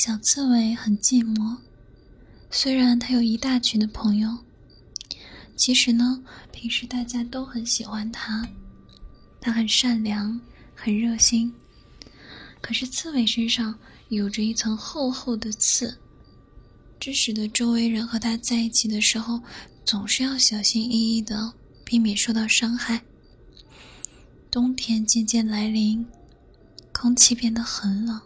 小刺猬很寂寞，虽然它有一大群的朋友，其实呢，平时大家都很喜欢它，它很善良，很热心。可是刺猬身上有着一层厚厚的刺，这使得周围人和它在一起的时候，总是要小心翼翼的，避免受到伤害。冬天渐渐来临，空气变得很冷。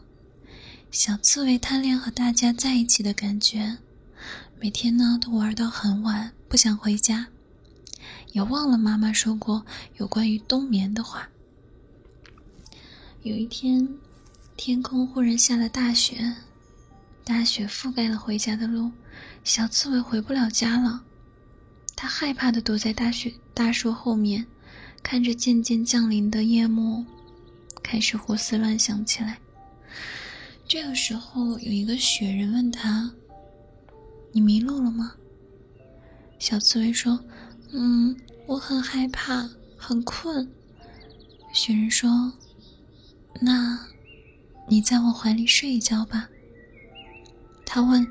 小刺猬贪恋和大家在一起的感觉，每天呢都玩到很晚，不想回家，也忘了妈妈说过有关于冬眠的话。有一天，天空忽然下了大雪，大雪覆盖了回家的路，小刺猬回不了家了。它害怕的躲在大雪大树后面，看着渐渐降临的夜幕，开始胡思乱想起来。这个时候，有一个雪人问他：“你迷路了吗？”小刺猬说：“嗯，我很害怕，很困。”雪人说：“那，你在我怀里睡一觉吧。”他问：“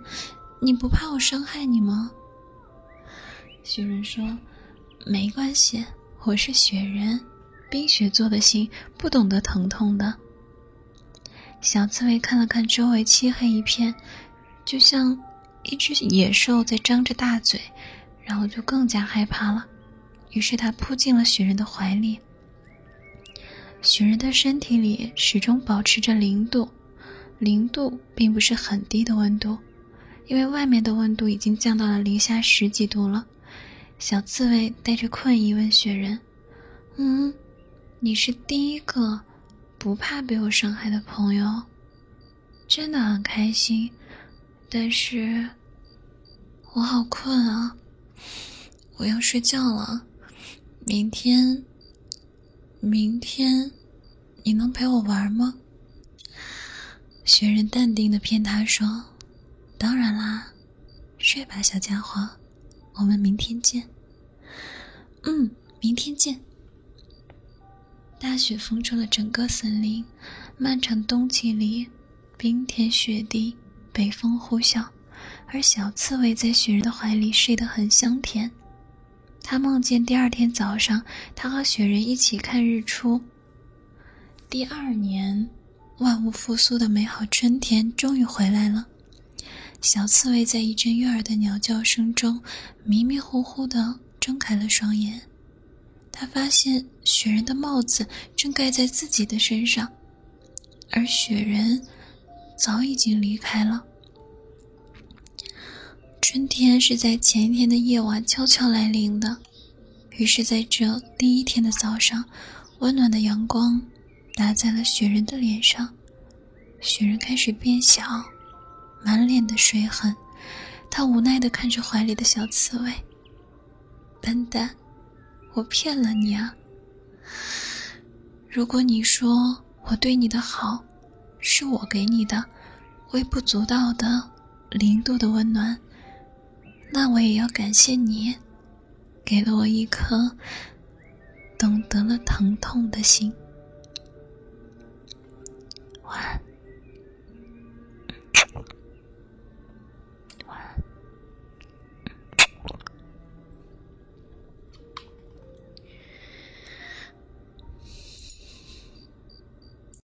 你不怕我伤害你吗？”雪人说：“没关系，我是雪人，冰雪做的心不懂得疼痛的。”小刺猬看了看周围，漆黑一片，就像一只野兽在张着大嘴，然后就更加害怕了。于是它扑进了雪人的怀里。雪人的身体里始终保持着零度，零度并不是很低的温度，因为外面的温度已经降到了零下十几度了。小刺猬带着困意问雪人：“嗯，你是第一个？”不怕被我伤害的朋友，真的很开心。但是，我好困啊，我要睡觉了。明天，明天，你能陪我玩吗？雪人淡定的骗他说：“当然啦，睡吧，小家伙，我们明天见。”嗯，明天见。大雪封住了整个森林，漫长冬季里，冰天雪地，北风呼啸，而小刺猬在雪人的怀里睡得很香甜。他梦见第二天早上，他和雪人一起看日出。第二年，万物复苏的美好春天终于回来了。小刺猬在一阵悦耳的鸟叫声中，迷迷糊糊地睁开了双眼。他发现雪人的帽子正盖在自己的身上，而雪人早已经离开了。春天是在前一天的夜晚悄悄来临的，于是在这第一天的早上，温暖的阳光打在了雪人的脸上，雪人开始变小，满脸的水痕，他无奈地看着怀里的小刺猬，笨蛋。我骗了你啊！如果你说我对你的好，是我给你的微不足道的零度的温暖，那我也要感谢你，给了我一颗懂得了疼痛的心。